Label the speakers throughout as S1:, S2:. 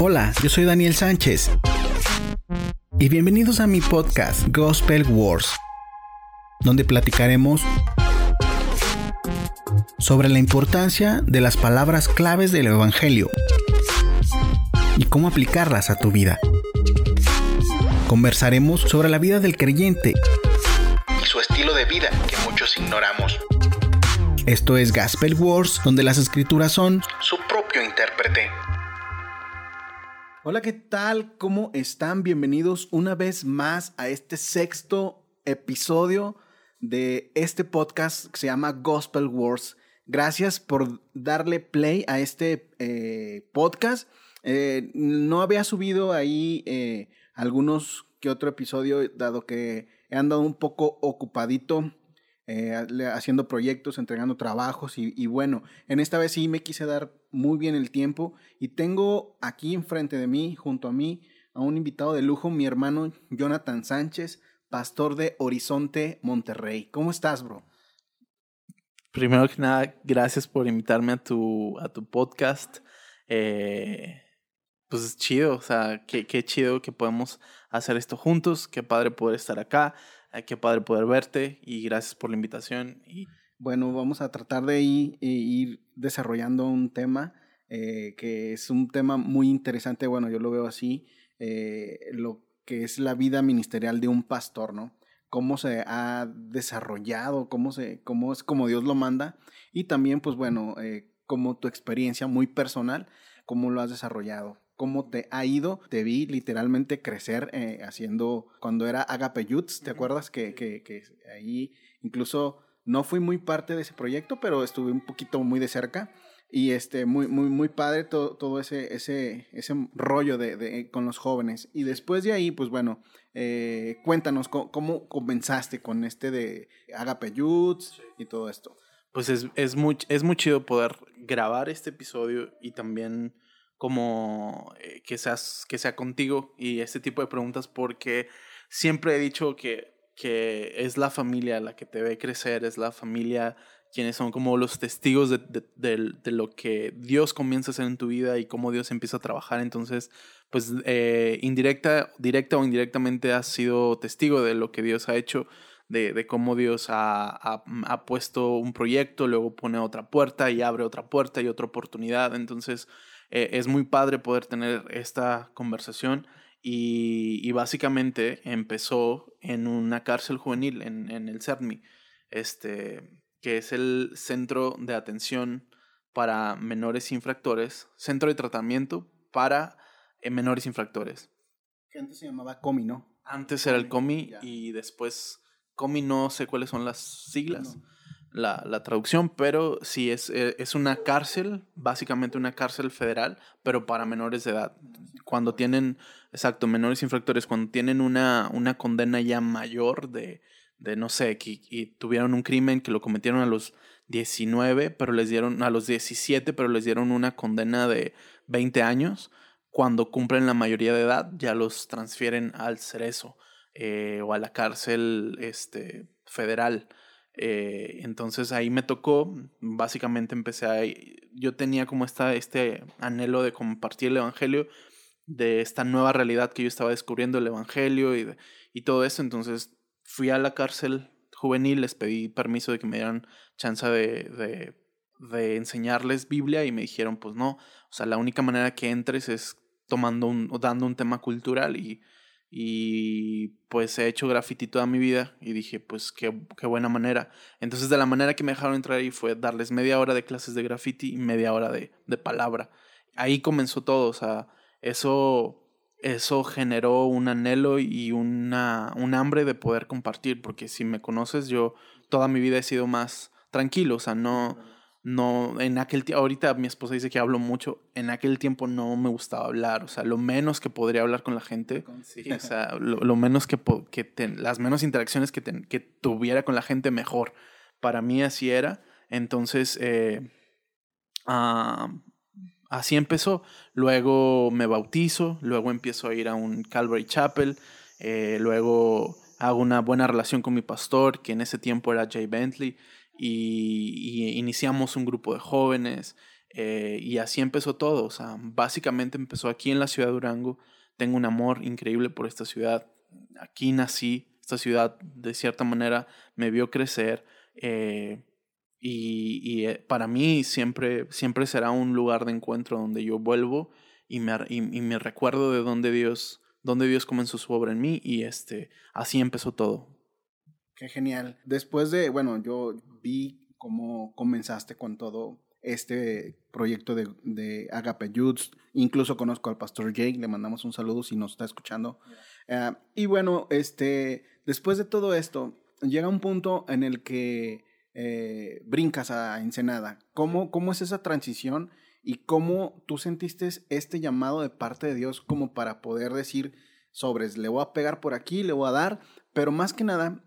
S1: Hola, yo soy Daniel Sánchez. Y bienvenidos a mi podcast Gospel Wars, donde platicaremos sobre la importancia de las palabras claves del Evangelio y cómo aplicarlas a tu vida. Conversaremos sobre la vida del creyente y su estilo de vida que muchos ignoramos. Esto es Gospel Wars, donde las escrituras son su propio. Hola, ¿qué tal? ¿Cómo están? Bienvenidos una vez más a este sexto episodio de este podcast que se llama Gospel Wars. Gracias por darle play a este eh, podcast. Eh, no había subido ahí eh, algunos que otro episodio, dado que he andado un poco ocupadito haciendo proyectos, entregando trabajos y, bueno, en esta vez sí me quise dar muy bien el tiempo y tengo aquí enfrente de mí, junto a mí, a un invitado de lujo, mi hermano Jonathan Sánchez, pastor de Horizonte Monterrey. ¿Cómo estás, bro?
S2: Primero que nada, gracias por invitarme a tu, a tu podcast. Eh, pues es chido, o sea, qué, qué chido que podemos hacer esto juntos, qué padre poder estar acá, eh, qué padre poder verte y gracias por la invitación. Y...
S1: Bueno, vamos a tratar de ir, ir desarrollando un tema eh, que es un tema muy interesante, bueno, yo lo veo así, eh, lo que es la vida ministerial de un pastor, ¿no? Cómo se ha desarrollado, cómo, se, cómo es como Dios lo manda y también, pues bueno, eh, como tu experiencia muy personal, cómo lo has desarrollado, cómo te ha ido. Te vi literalmente crecer eh, haciendo, cuando era Agape Youth, ¿te acuerdas? Que, que, que, ahí incluso no fui muy parte de ese proyecto, pero estuve un poquito muy de cerca. Y este, muy, muy, muy padre todo, todo ese, ese, ese rollo de, de, con los jóvenes. Y después de ahí, pues bueno, eh, cuéntanos cómo, cómo, comenzaste con este de Agape Youth y todo esto.
S2: Pues es, es, muy, es muy chido poder grabar este episodio y también como eh, que, seas, que sea contigo y este tipo de preguntas porque siempre he dicho que, que es la familia la que te ve crecer, es la familia quienes son como los testigos de, de, lo que Dios comienza a hacer en tu vida y cómo Dios empieza a trabajar. Entonces, pues eh, indirecta, directa o indirectamente has sido testigo de lo que Dios ha hecho, de, de cómo Dios ha, ha, ha, puesto un proyecto, luego pone otra puerta y abre otra puerta y otra oportunidad. Entonces, eh, es muy padre poder tener esta conversación. Y, y, básicamente empezó en una cárcel juvenil en, en el CERMI. Este, que es el Centro de Atención para Menores Infractores, Centro de Tratamiento para eh, Menores Infractores.
S1: Que antes se llamaba COMI, ¿no?
S2: Antes era el COMI y después COMI no sé cuáles son las siglas, la, la, traducción, pero sí es, eh, es una cárcel, básicamente una cárcel federal, pero para menores de edad. Cuando tienen, exacto, menores infractores, cuando tienen una, una condena ya mayor de de no sé, que, y tuvieron un crimen que lo cometieron a los 19, pero les dieron, a los 17, pero les dieron una condena de 20 años. Cuando cumplen la mayoría de edad, ya los transfieren al cerezo eh, o a la cárcel este, federal. Eh, entonces ahí me tocó, básicamente empecé a... Yo tenía como esta, este anhelo de compartir el Evangelio, de esta nueva realidad que yo estaba descubriendo, el Evangelio y, y todo eso. Entonces fui a la cárcel juvenil, les pedí permiso de que me dieran chance de, de, de, enseñarles Biblia y me dijeron, pues no, o sea, la única manera que entres es tomando un, dando un tema cultural y, y pues he hecho graffiti toda mi vida y dije, pues qué, qué buena manera. Entonces de la manera que me dejaron entrar ahí fue darles media hora de clases de graffiti y media hora de, de palabra. Ahí comenzó todo, o sea, eso eso generó un anhelo y una, un hambre de poder compartir, porque si me conoces, yo toda mi vida he sido más tranquilo, o sea, no, no, en aquel tiempo, ahorita mi esposa dice que hablo mucho, en aquel tiempo no me gustaba hablar, o sea, lo menos que podría hablar con la gente, o sea, lo, menos que, que las menos interacciones que, que tuviera con la gente, mejor. Para mí así era, entonces, eh, uh, así empezó. Luego me bautizo, luego empiezo a ir a un Calvary Chapel, eh, luego hago una buena relación con mi pastor, que en ese tiempo era Jay Bentley, y, iniciamos un grupo de jóvenes. Eh, y así empezó todo. O sea, básicamente empezó aquí en la ciudad de Durango. Tengo un amor increíble por esta ciudad. Aquí nací. Esta ciudad, de cierta manera, me vio crecer. Eh, y, y eh, para mí siempre, siempre será un lugar de encuentro donde yo vuelvo y me, y, me recuerdo de dónde Dios, dónde Dios comenzó su obra en mí. Y este, así empezó todo.
S1: Qué genial. Después de, bueno, yo vi cómo comenzaste con todo este proyecto de, de Agape Youth. Incluso conozco al pastor Jake, le mandamos un saludo si nos está escuchando. Uh, y bueno, este, después de todo esto, llega un punto en el que eh, brincas a Ensenada. ¿Cómo, ¿Cómo es esa transición y cómo tú sentiste este llamado de parte de Dios como para poder decir sobres, le voy a pegar por aquí, le voy a dar, pero más que nada,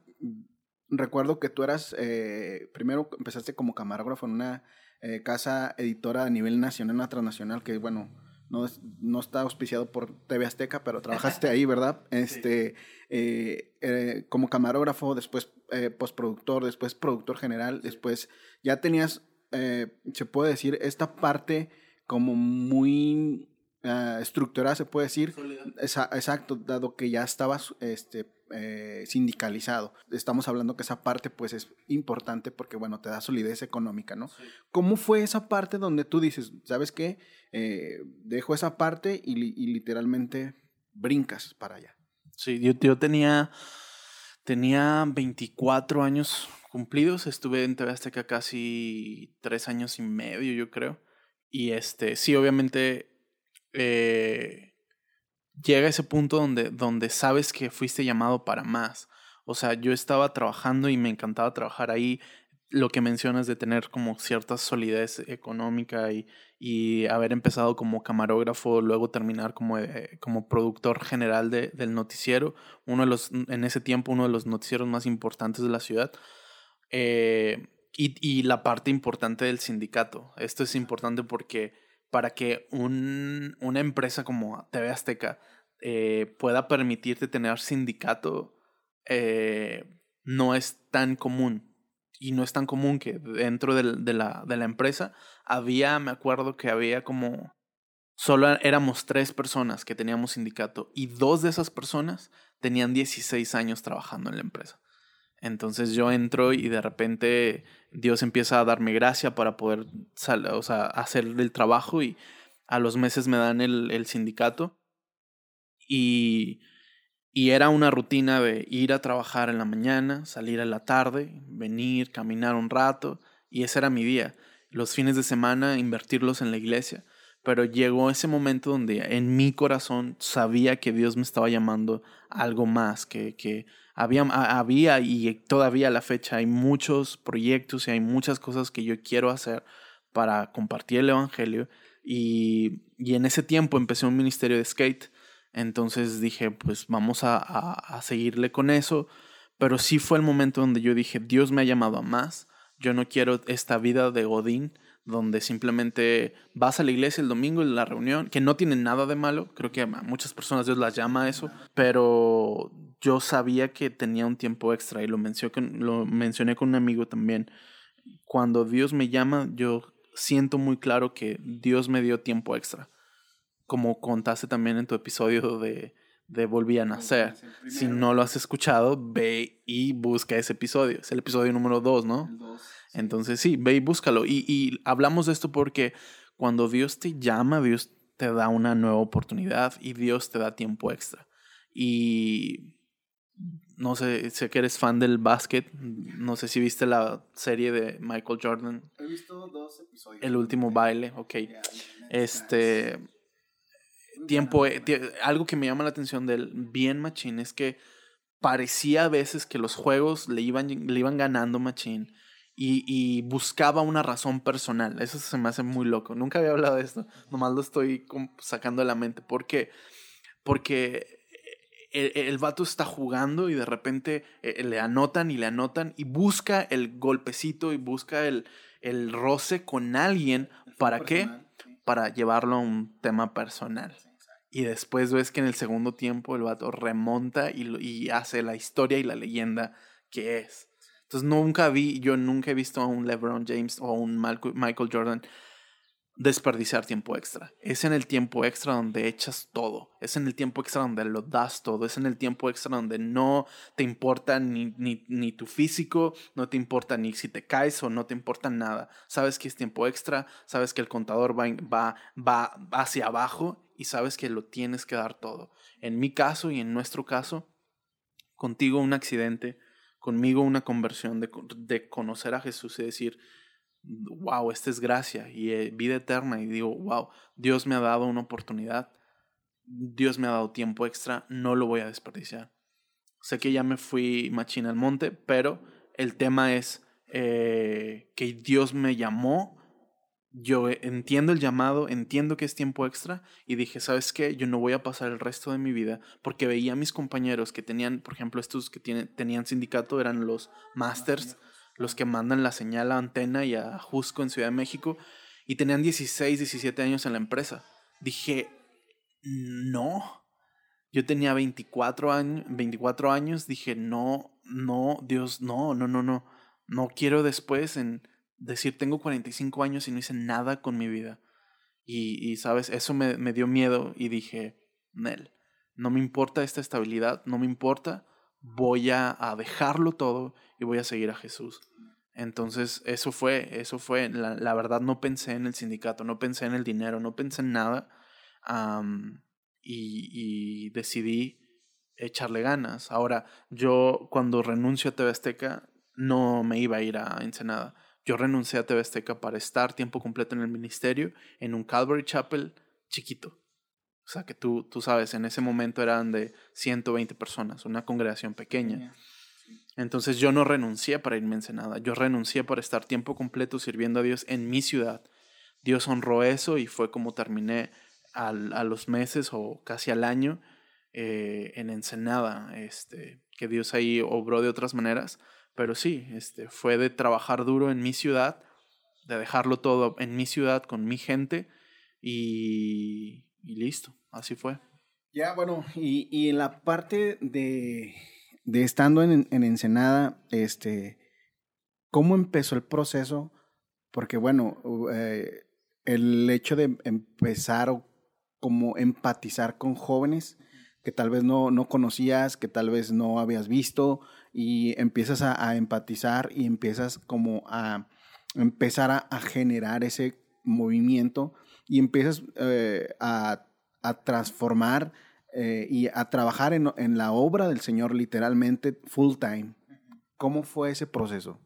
S1: recuerdo que tú eras, eh, primero empezaste como camarógrafo en una eh, casa editora a nivel nacional, una transnacional, que bueno, no, no está auspiciado por TV Azteca, pero trabajaste ahí, ¿verdad? Este, eh, eh, como camarógrafo, después postproductor, después productor general, después ya tenías, se puede decir, esta parte como muy uh, estructurada, se puede decir. Esa, exacto, dado que ya estabas este, eh, sindicalizado. Estamos hablando que esa parte pues es importante porque, bueno, te da solidez económica, ¿no? ¿Cómo fue esa parte donde tú dices, ¿sabes qué? Eh, dejo esa parte y, y, literalmente brincas para allá?
S2: Sí, yo, yo tenía, tenía 24 años cumplidos, estuve en TV Azteca casi tres años y medio, yo creo. Y este, sí, obviamente eh, llega ese punto donde, donde sabes que fuiste llamado para más. O sea, yo estaba trabajando y me encantaba trabajar ahí. Lo que mencionas de tener como cierta solidez económica y, y haber empezado como camarógrafo, luego terminar como, eh, como productor general de, del noticiero, uno de los, en ese tiempo uno de los noticieros más importantes de la ciudad. Eh, y, y la parte importante del sindicato. Esto es importante porque para que un, una empresa como TV Azteca eh, pueda permitirte tener sindicato eh, no es tan común. Y no es tan común que dentro de, de, la, de la empresa había, me acuerdo que había como, solo éramos tres personas que teníamos sindicato y dos de esas personas tenían 16 años trabajando en la empresa. Entonces yo entro y de repente Dios empieza a darme gracia para poder o sea, hacer el trabajo y a los meses me dan el, el sindicato y, y era una rutina de ir a trabajar en la mañana, salir a la tarde, venir, caminar un rato y ese era mi día. Los fines de semana invertirlos en la iglesia. Pero llegó ese momento donde en mi corazón sabía que Dios me estaba llamando algo más, que, que había, había y todavía a la fecha hay muchos proyectos y hay muchas cosas que yo quiero hacer para compartir el Evangelio. Y, y en ese tiempo empecé un ministerio de skate. Entonces dije, pues vamos a, a, a seguirle con eso. Pero sí fue el momento donde yo dije, Dios me ha llamado a más. Yo no quiero esta vida de Godín donde simplemente vas a la iglesia el domingo en la reunión, que no tiene nada de malo, creo que a muchas personas Dios las llama a eso, pero yo sabía que tenía un tiempo extra y lo mencioné, lo mencioné con un amigo también. Cuando Dios me llama, yo siento muy claro que Dios me dio tiempo extra. Como contaste también en tu episodio de, de Volví a Nacer. Si no lo has escuchado, ve y busca ese episodio. Es el episodio número 2, ¿no? Entonces sí, ve y búscalo. Y, y hablamos de esto porque cuando Dios te llama, Dios te da una nueva oportunidad y Dios te da tiempo extra. Y no sé, sé que eres fan del básquet. No sé si viste la serie de Michael Jordan.
S1: He visto dos episodios.
S2: El último baile, ok. Este. Tiempo. Eh, algo que me llama la atención del bien Machín es que parecía a veces que los juegos le iban, le iban ganando Machín. Y, y, buscaba una razón personal. Eso se me hace muy loco. Nunca había hablado de esto. Nomás lo estoy sacando de la mente. ¿Por qué? Porque el, el, vato está jugando y de repente eh, le anotan y le anotan y busca el golpecito y busca el, el roce con alguien. ¿Para qué? Para llevarlo a un tema personal. Y después ves que en el segundo tiempo el vato remonta y, y hace la historia y la leyenda que es. Entonces nunca vi, yo nunca he visto a un LeBron James o a un Michael Jordan desperdiciar tiempo extra. Es en el tiempo extra donde echas todo. Es en el tiempo extra donde lo das todo. Es en el tiempo extra donde no te importa ni, ni, tu físico, no te importa ni si te caes o no te importa nada. Sabes que es tiempo extra, sabes que el contador va, va, va hacia abajo y sabes que lo tienes que dar todo. En mi caso y en nuestro caso, contigo un accidente, conmigo una conversión de, de conocer a Jesús y decir, wow, esta es gracia y eh, vida eterna. Y digo, wow, Dios me ha dado una oportunidad, Dios me ha dado tiempo extra, no lo voy a desperdiciar. Sé que ya me fui machina al monte, pero el tema es eh, que Dios me llamó. Yo entiendo el llamado, entiendo que es tiempo extra y dije, ¿sabes qué? Yo no voy a pasar el resto de mi vida porque veía a mis compañeros que tenían, por ejemplo, estos que tienen, tenían sindicato, eran los masters los que mandan la señal a Antena y a Jusco en Ciudad de México, y tenían 16, 17 años en la empresa. Dije, no. Yo tenía 24 años, 24 años, dije, no, no, Dios, no, no, no, no. No quiero después en decir, tengo 45 años y no hice nada con mi vida. Y, y sabes, eso me, me dio miedo y dije, Nel, no me importa esta estabilidad, no me importa, voy a, dejarlo todo y voy a seguir a Jesús. Entonces, eso fue, eso fue, la, verdad no pensé en el sindicato, no pensé en el dinero, no pensé en nada y, decidí echarle ganas. Ahora, yo cuando renuncio a TV Azteca no me iba a ir a Ensenada. Yo renuncié a TV Azteca para estar tiempo completo en el ministerio en un Calvary Chapel chiquito. O sea, que tú, tú sabes, en ese momento eran de 120 personas, una congregación pequeña. Entonces yo no renuncié para irme a Ensenada, yo renuncié para estar tiempo completo sirviendo a Dios en mi ciudad. Dios honró eso y fue como terminé al, a los meses o casi al año eh, en Ensenada, este, que Dios ahí obró de otras maneras, pero sí, este, fue de trabajar duro en mi ciudad, de dejarlo todo en mi ciudad con mi gente y, y listo, así fue.
S1: Ya, bueno, y, y en la parte de de estando en, en Ensenada, este, ¿cómo empezó el proceso? Porque bueno, eh, el hecho de empezar o como empatizar con jóvenes que tal vez no, no conocías, que tal vez no habías visto, y empiezas a, empatizar y empiezas como a empezar a, generar ese movimiento y empiezas eh, a, a transformar eh, y a trabajar en, en, la obra del Señor literalmente full time. ¿Cómo fue ese proceso?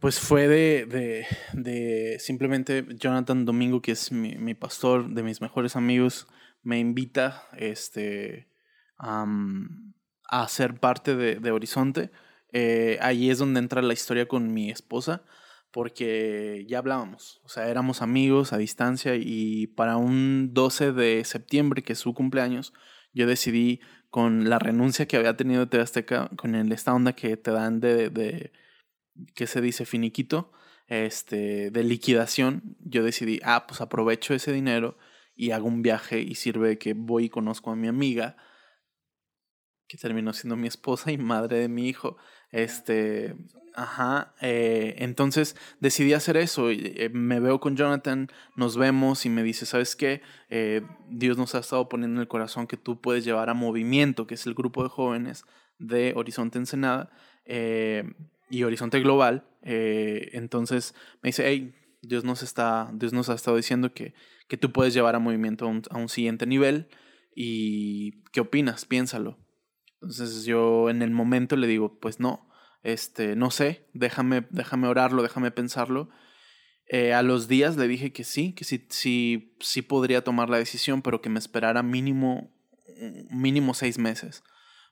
S2: Pues fue de, de, de simplemente Jonathan Domingo, que es mi, pastor, de mis mejores amigos, me invita este, a ser parte de, de Horizonte. Eh, ahí es donde entra la historia con mi esposa porque ya hablábamos, o sea, éramos amigos a distancia y para un 12 de septiembre, que es su cumpleaños, yo decidí con la renuncia que había tenido TV Azteca, con el, esta onda que te dan de, de, ¿qué se dice? Finiquito, este, de liquidación, yo decidí, ah, pues aprovecho ese dinero y hago un viaje y sirve que voy y conozco a mi amiga, que terminó siendo mi esposa y madre de mi hijo, este, Ajá, eh, entonces decidí hacer eso. Eh, me veo con Jonathan, nos vemos y me dice, ¿sabes qué? Eh, Dios nos ha estado poniendo en el corazón que tú puedes llevar a Movimiento, que es el grupo de jóvenes de Horizonte Ensenada y Horizonte Global. entonces me dice, hey, Dios nos, está, Dios nos ha estado diciendo que, que tú puedes llevar a Movimiento a un, a un siguiente nivel y ¿qué opinas? Piénsalo. Entonces yo en el momento le digo, pues no este, no sé, déjame, déjame orarlo, déjame pensarlo. Eh, a los días le dije que sí, que sí, sí, sí podría tomar la decisión, pero que me esperara mínimo, mínimo seis meses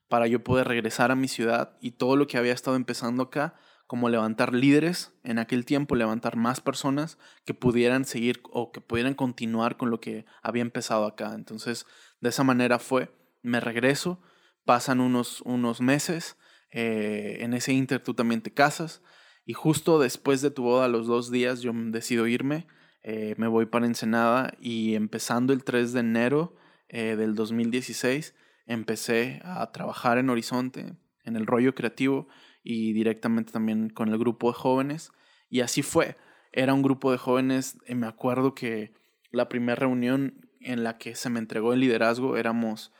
S2: para yo poder regresar a mi ciudad y todo lo que había estado empezando acá, como levantar líderes en aquel tiempo, levantar más personas que pudieran seguir o que pudieran continuar con lo que había empezado acá. Entonces, de esa manera fue, me regreso, pasan unos, unos meses eh, en ese inter tú también te casas y justo después de tu boda, los dos días, yo decido irme, eh, me voy para Ensenada y empezando el 3 de enero eh, del 2016, empecé a trabajar en Horizonte, en el rollo creativo y directamente también con el grupo de jóvenes y así fue. era un grupo de jóvenes, y me acuerdo que la primera reunión en la que se me entregó el liderazgo éramos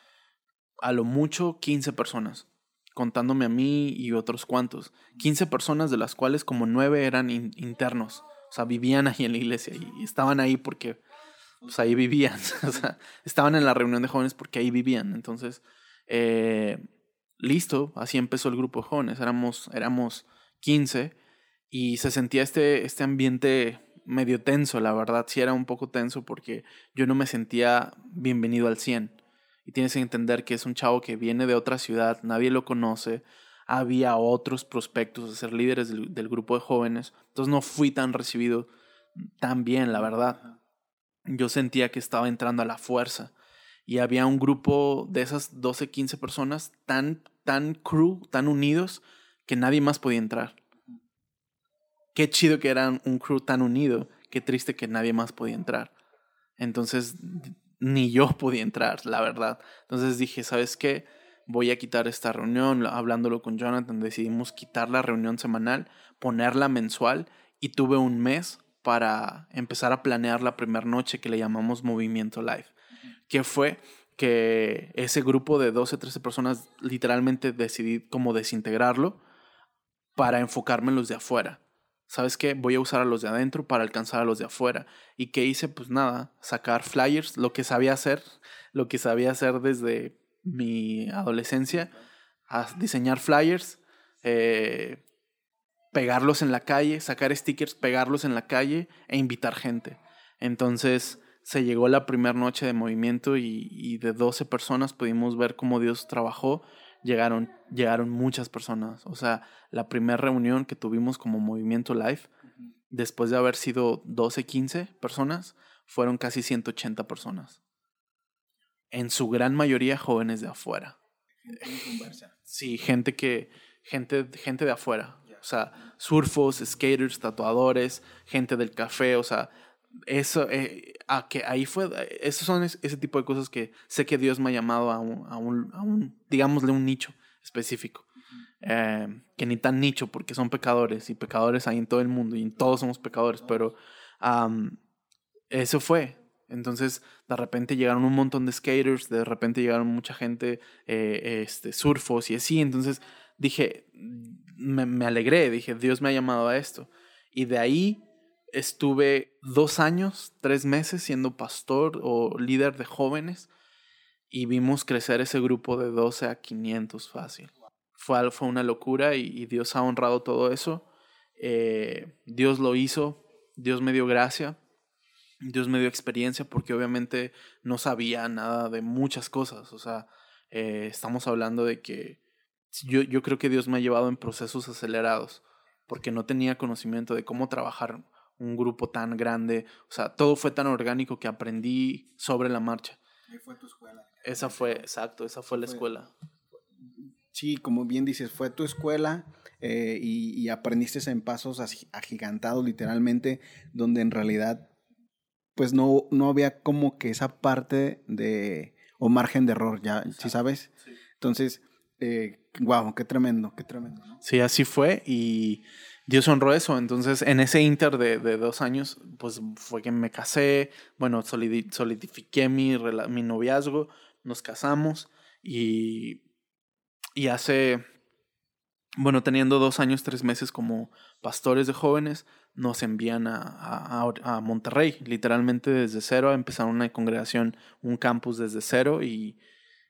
S2: a lo mucho 15 personas, contándome a mí y otros cuantos. 15 personas de las cuales como 9 eran internos, o sea, vivían ahí en la iglesia y estaban ahí porque pues ahí vivían, o sea, estaban en la reunión de jóvenes porque ahí vivían. Entonces, eh, listo, así empezó el grupo de jóvenes, éramos, éramos 15 y se sentía este, este ambiente medio tenso, la verdad, sí era un poco tenso porque yo no me sentía bienvenido al 100. Y tienes que entender que es un chavo que viene de otra ciudad, nadie lo conoce, había otros prospectos de ser líderes del, grupo de jóvenes, entonces no fui tan recibido tan bien, la verdad. Yo sentía que estaba entrando a la fuerza y había un grupo de esas 12, 15 personas tan, tan crew, tan unidos, que nadie más podía entrar. Qué chido que eran un crew tan unido, qué triste que nadie más podía entrar. Entonces, ni yo podía entrar, la verdad. Entonces dije, ¿sabes qué? Voy a quitar esta reunión. Hablándolo con Jonathan, decidimos quitar la reunión semanal, ponerla mensual y tuve un mes para empezar a planear la primera noche que le llamamos Movimiento Live que fue que ese grupo de 12, 13 personas literalmente decidí como desintegrarlo para enfocarme en los de afuera. ¿Sabes qué? Voy a usar a los de adentro para alcanzar a los de afuera. ¿Y qué hice? Pues nada, sacar flyers, lo que sabía hacer, lo que sabía hacer desde mi adolescencia, a diseñar flyers, eh, pegarlos en la calle, sacar stickers, pegarlos en la calle e invitar gente. Entonces, se llegó la primera noche de movimiento y, de 12 personas pudimos ver cómo Dios trabajó. Llegaron, llegaron muchas personas. O sea, la primera reunión que tuvimos como movimiento live, después de haber sido 12, 15 personas, fueron casi 180 personas. En su gran mayoría jóvenes de afuera. Sí, gente que, gente, gente de afuera. O sea, surfos, skaters, tatuadores, gente del café, o sea, eso, eh, a que ahí fue, esos son ese tipo de cosas que sé que Dios me ha llamado a un, a un, a un digámosle, un nicho específico. Eh, que ni tan nicho porque son pecadores y pecadores hay en todo el mundo y todos somos pecadores, pero eso fue. Entonces, de repente llegaron un montón de skaters, de repente llegaron mucha gente, eh, este, surfos y así. Entonces dije, me, me alegré, dije, Dios me ha llamado a esto. Y de ahí estuve dos años, tres meses siendo pastor o líder de jóvenes y vimos crecer ese grupo de 12 a 500 fácil. Fue, fue una locura y, Dios ha honrado todo eso. Eh, Dios lo hizo, Dios me dio gracia, Dios me dio experiencia porque obviamente no sabía nada de muchas cosas. O sea, eh, estamos hablando de que yo, yo creo que Dios me ha llevado en procesos acelerados porque no tenía conocimiento de cómo trabajar un grupo tan grande. O sea, todo fue tan orgánico que aprendí sobre la marcha.
S1: ¿Y fue tu escuela?
S2: Esa fue, exacto, esa fue la escuela.
S1: Sí, como bien dices, fue tu escuela eh, y, aprendiste en pasos agigantados, literalmente, donde en realidad, pues no, no había como que esa parte de, o margen de error, ya, ¿sí sabes? Entonces, eh, wow, qué tremendo, qué tremendo.
S2: Sí, así fue y Dios honró eso. Entonces, en ese inter de, de, dos años, pues fue que me casé, bueno, solidifiqué mi, mi noviazgo, nos casamos y, y hace, bueno, teniendo dos años, tres meses como pastores de jóvenes, nos envían a, a, Monterrey, literalmente desde cero, a empezar una congregación, un campus desde cero y,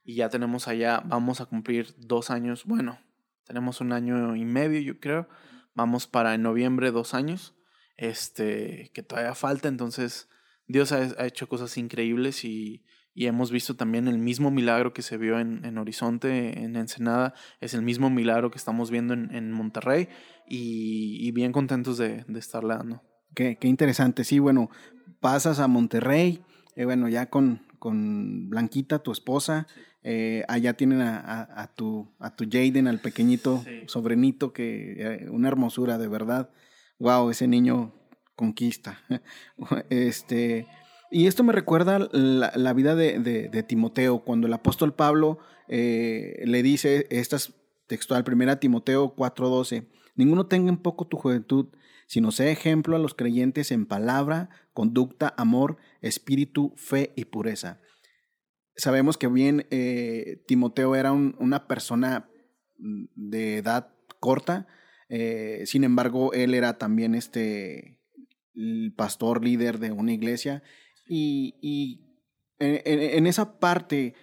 S2: y ya tenemos allá, vamos a cumplir dos años, bueno, tenemos un año y medio, yo creo Vamos para en noviembre dos años, este, que todavía falta, entonces Dios ha, hecho cosas increíbles y, y, hemos visto también el mismo milagro que se vio en, en, Horizonte, en Ensenada, es el mismo milagro que estamos viendo en, en Monterrey y, bien contentos de, de estarle dando.
S1: Qué, qué, interesante, sí, bueno, pasas a Monterrey, eh, bueno, ya con, con Blanquita, tu esposa. Eh, allá tienen a, a, tu, a tu Jaden, al pequeñito sobrinito, que eh, una hermosura, de verdad. Wow, ese niño conquista. este, y esto me recuerda la, la vida de, de, de, Timoteo, cuando el apóstol Pablo eh, le dice, esta es textual, primera Timoteo 4:12, ninguno tenga en poco tu juventud, sino sé ejemplo a los creyentes en palabra, conducta, amor, espíritu, fe y pureza. Sabemos que bien eh, Timoteo era una persona mm, de edad corta, eh, sin embargo, él era también este el pastor líder de una iglesia. Y, en, esa parte,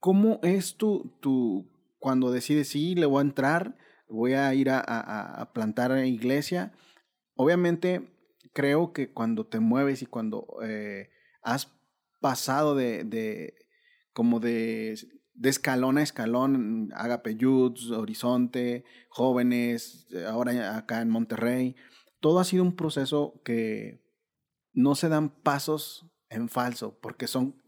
S1: ¿cómo es tu, tu, cuando decides, sí, le voy a entrar, voy a ir a, a, a plantar iglesia? Obviamente, creo que cuando te mueves y cuando eh, has pasado de, de como de, de, escalón a escalón, Agape Youth, Horizonte, jóvenes, ahora acá en Monterrey, todo ha sido un proceso que no se dan pasos en falso, porque son,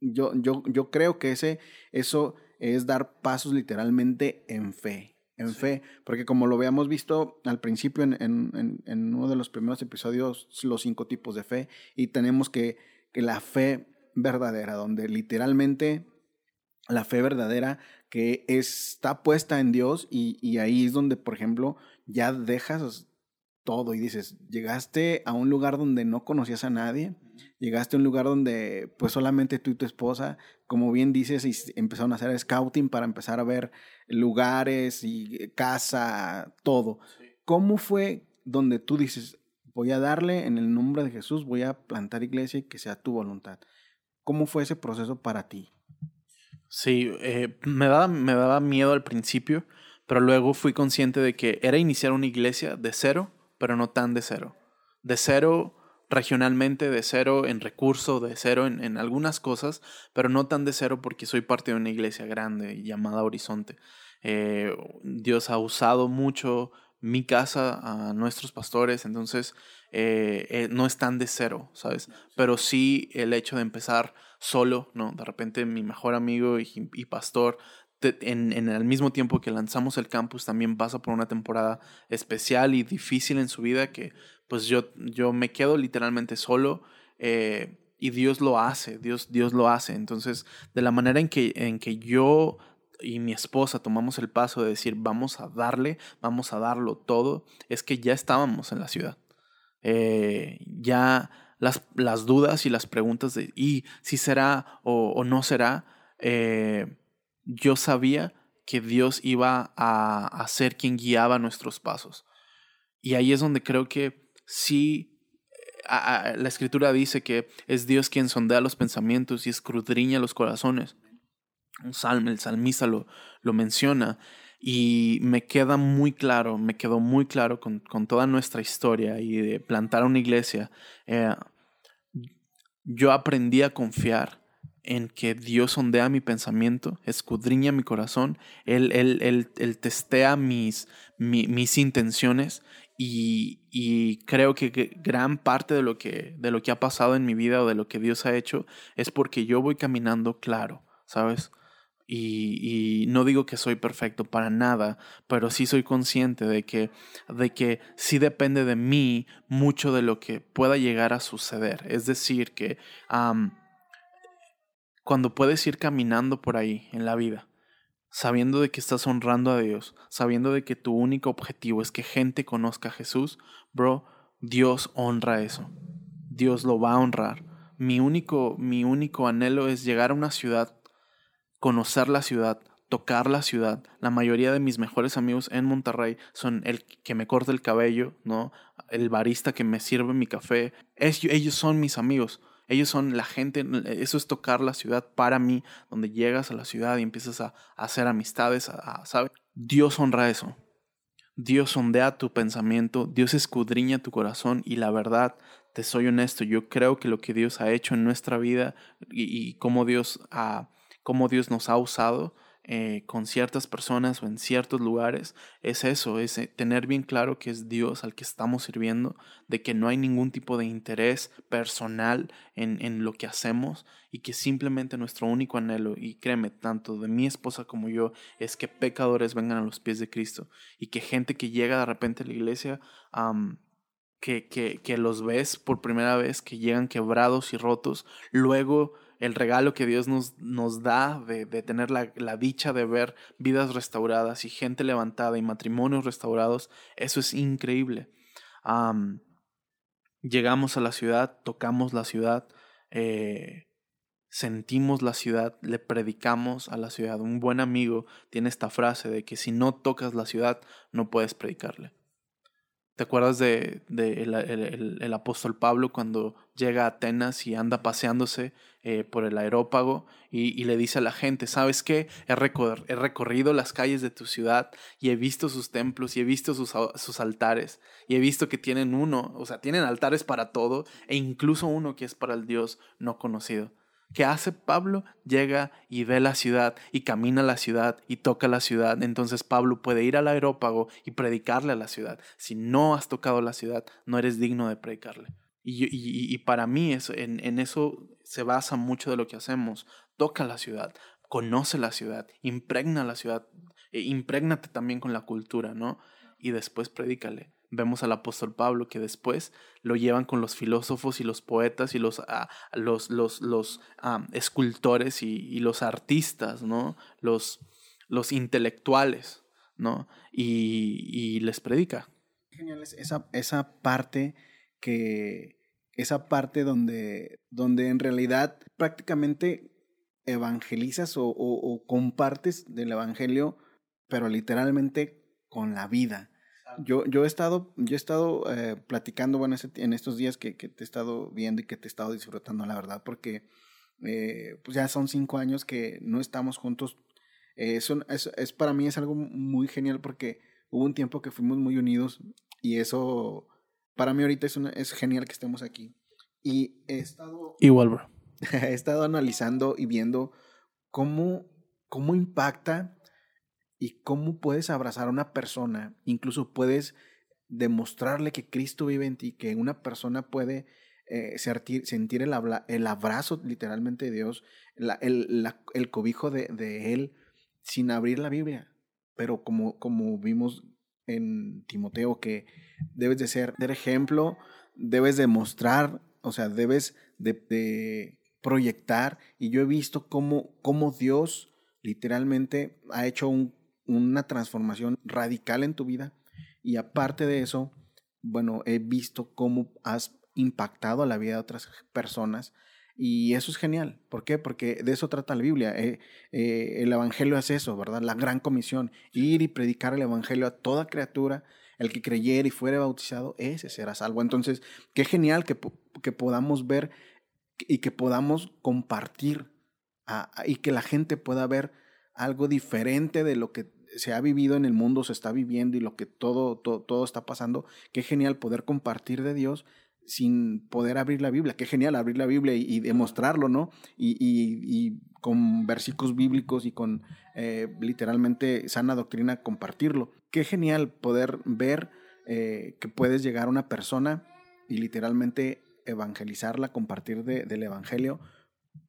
S1: yo, yo, yo creo que ese, eso es dar pasos literalmente en fe, en fe, porque como lo habíamos visto al principio en, en, en, uno de los primeros episodios, los cinco tipos de fe, y tenemos que, que la fe verdadera, donde literalmente la fe verdadera que está puesta en Dios y, y ahí es donde, por ejemplo, ya dejas todo y dices, llegaste a un lugar donde no conocías a nadie, llegaste a un lugar donde pues solamente tú y tu esposa, como bien dices, y empezaron a hacer scouting para empezar a ver lugares y casa, todo. ¿Cómo fue donde tú dices, voy a darle en el nombre de Jesús, voy a plantar iglesia y que sea tu voluntad? ¿Cómo fue ese proceso para ti?
S2: Sí, eh, me, daba, me daba miedo al principio, pero luego fui consciente de que era iniciar una iglesia de cero pero no tan de cero. De cero regionalmente, de cero en recurso, de cero en, algunas cosas, pero no tan de cero porque soy parte de una iglesia grande llamada Horizonte. Eh, Dios ha usado mucho mi casa a nuestros pastores, entonces eh, eh, no es tan de cero, ¿sabes? Pero sí el hecho de empezar solo, ¿no? De repente mi mejor amigo y pastor en, en, el mismo tiempo que lanzamos el campus, también pasa por una temporada especial y difícil en su vida que pues yo, yo me quedo literalmente solo eh, y Dios lo hace, Dios, Dios lo hace. Entonces, de la manera en que, en que yo y mi esposa tomamos el paso de decir vamos a darle, vamos a darlo todo, es que ya estábamos en la ciudad. Eh, ya las, las dudas y las preguntas de y si será o, no será, eh, yo sabía que Dios iba a, ser quien guiaba nuestros pasos. Y ahí es donde creo que sí, la escritura dice que es Dios quien sondea los pensamientos y escudriña los corazones. Un salmo, el salmista lo, lo menciona. Y me queda muy claro, me quedó muy claro con, con toda nuestra historia y de plantar una iglesia. Eh, yo aprendí a confiar en que Dios sondea mi pensamiento, escudriña mi corazón, Él, él, él, él testea mis, mis intenciones y, y, creo que gran parte de lo, que, de lo que ha pasado en mi vida o de lo que Dios ha hecho es porque yo voy caminando claro, ¿sabes? Y, y, no digo que soy perfecto para nada, pero sí soy consciente de que, de que sí depende de mí mucho de lo que pueda llegar a suceder. Es decir, que cuando puedes ir caminando por ahí en la vida, sabiendo de que estás honrando a Dios, sabiendo de que tu único objetivo es que gente conozca a Jesús, bro, Dios honra eso. Dios lo va a honrar. Mi único, mi único anhelo es llegar a una ciudad, conocer la ciudad, tocar la ciudad. La mayoría de mis mejores amigos en Monterrey son el que me corta el cabello, ¿no? El barista que me sirve mi café. ellos son mis amigos. Ellos son la gente, eso es tocar la ciudad para mí, donde llegas a la ciudad y empiezas a, hacer amistades, a, Dios honra eso. Dios sondea tu pensamiento, Dios escudriña tu corazón y la verdad, te soy honesto, yo creo que lo que Dios ha hecho en nuestra vida y, cómo, Dios ha, cómo Dios nos ha usado, eh, con ciertas personas o en ciertos lugares, es eso, es eh, tener bien claro que es Dios al que estamos sirviendo, de que no hay ningún tipo de interés personal en, en lo que hacemos y que simplemente nuestro único anhelo, y créeme, tanto de mi esposa como yo, es que pecadores vengan a los pies de Cristo y que gente que llega de repente a la iglesia, que, que, que los ves por primera vez, que llegan quebrados y rotos, luego el regalo que Dios nos, nos da de, de tener la, la, dicha de ver vidas restauradas y gente levantada y matrimonios restaurados, eso es increíble. llegamos a la ciudad, tocamos la ciudad, eh, sentimos la ciudad, le predicamos a la ciudad. Un buen amigo tiene esta frase de que si no tocas la ciudad, no puedes predicarle. ¿Te acuerdas de, el, apóstol Pablo cuando llega a Atenas y anda paseándose eh, por el aerópago y, le dice a la gente, ¿sabes qué? He, he, recorrido las calles de tu ciudad y he visto sus templos y he visto sus, sus altares y he visto que tienen uno, o sea, tienen altares para todo e incluso uno que es para el Dios no conocido. ¿Qué hace Pablo? Llega y ve la ciudad y camina la ciudad y toca la ciudad. Entonces Pablo puede ir al aerópago y predicarle a la ciudad. Si no has tocado la ciudad, no eres digno de predicarle. Y, para mí eso, en, en eso se basa mucho de lo que hacemos. Toca la ciudad, conoce la ciudad, impregna la ciudad, e también con la cultura, ¿no? Y después predícale vemos al apóstol Pablo que después lo llevan con los filósofos y los poetas y los, ah, los, los, los escultores y, los artistas, ¿no? Los, los intelectuales, ¿no? Y, les predica.
S1: Genial esa, esa parte que, esa parte donde, donde en realidad prácticamente evangelizas o, o compartes del evangelio, pero literalmente con la vida yo, yo he estado, yo he estado eh, platicando, bueno, en estos días que, que, te he estado viendo y que te he estado disfrutando, la verdad, porque eh, pues ya son cinco años que no estamos juntos. Eh, es, es, para mí es algo muy genial porque hubo un tiempo que fuimos muy unidos y eso, para mí ahorita es, es genial que estemos aquí. Y he estado...
S2: Igual, bro.
S1: he estado analizando y viendo cómo, cómo impacta y cómo puedes abrazar a una persona, incluso puedes demostrarle que Cristo vive en ti, que una persona puede eh, sentir, sentir el, el, abrazo literalmente de Dios, el, el, cobijo de, de, Él sin abrir la Biblia. Pero como, como vimos en Timoteo, que debes de ser de ejemplo, debes de mostrar, o sea, debes de, de proyectar. Y yo he visto cómo, cómo Dios literalmente ha hecho un una transformación radical en tu vida. Y aparte de eso, bueno, he visto cómo has impactado a la vida de otras personas. Y eso es genial. ¿Por qué? Porque de eso trata la Biblia. Eh, eh, el Evangelio es eso, ¿verdad? La gran comisión. Ir y predicar el Evangelio a toda criatura. El que creyera y fuere bautizado, ese será salvo. Entonces, qué genial que, que podamos ver y que podamos compartir y que la gente pueda ver algo diferente de lo que se ha vivido en el mundo, se está viviendo y lo que todo, todo, está pasando, qué genial poder compartir de Dios sin poder abrir la Biblia. Qué genial abrir la Biblia y, demostrarlo, ¿no? Y, y, con versículos bíblicos y con eh, literalmente sana doctrina compartirlo. Qué genial poder ver eh, que puedes llegar a una persona y literalmente evangelizarla, compartir del Evangelio